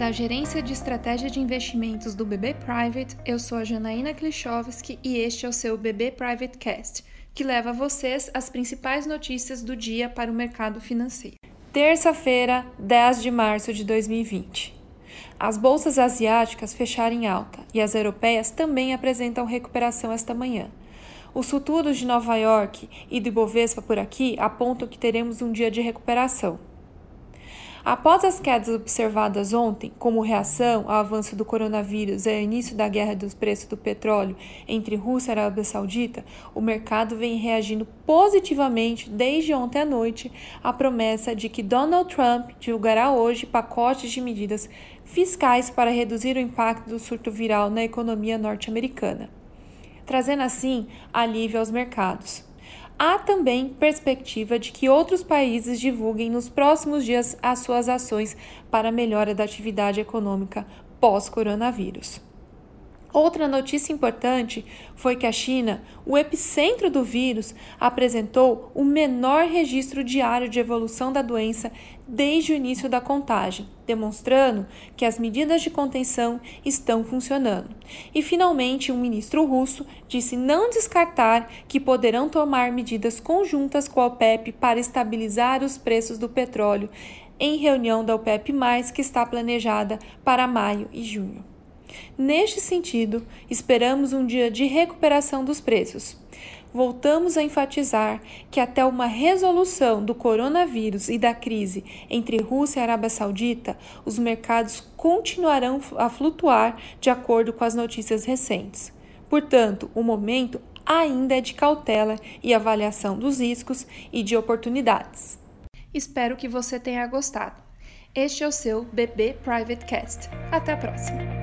Da Gerência de Estratégia de Investimentos do BB Private, eu sou a Janaína Klichowski e este é o seu BB Private Cast, que leva a vocês as principais notícias do dia para o mercado financeiro. Terça-feira, 10 de março de 2020. As bolsas asiáticas fecharam em alta e as europeias também apresentam recuperação esta manhã. Os futuros de Nova York e do Ibovespa por aqui apontam que teremos um dia de recuperação. Após as quedas observadas ontem, como reação ao avanço do coronavírus e ao início da guerra dos preços do petróleo entre Rússia e Arábia Saudita, o mercado vem reagindo positivamente desde ontem à noite à promessa de que Donald Trump divulgará hoje pacotes de medidas fiscais para reduzir o impacto do surto viral na economia norte-americana, trazendo assim alívio aos mercados. Há também perspectiva de que outros países divulguem nos próximos dias as suas ações para melhora da atividade econômica pós-coronavírus. Outra notícia importante foi que a China, o epicentro do vírus, apresentou o menor registro diário de evolução da doença desde o início da contagem, demonstrando que as medidas de contenção estão funcionando. E finalmente, um ministro russo disse não descartar que poderão tomar medidas conjuntas com a OPEP para estabilizar os preços do petróleo em reunião da OPEP+, que está planejada para maio e junho. Neste sentido, esperamos um dia de recuperação dos preços. Voltamos a enfatizar que, até uma resolução do coronavírus e da crise entre Rússia e Arábia Saudita, os mercados continuarão a flutuar de acordo com as notícias recentes. Portanto, o momento ainda é de cautela e avaliação dos riscos e de oportunidades. Espero que você tenha gostado. Este é o seu BB Private Cast. Até a próxima!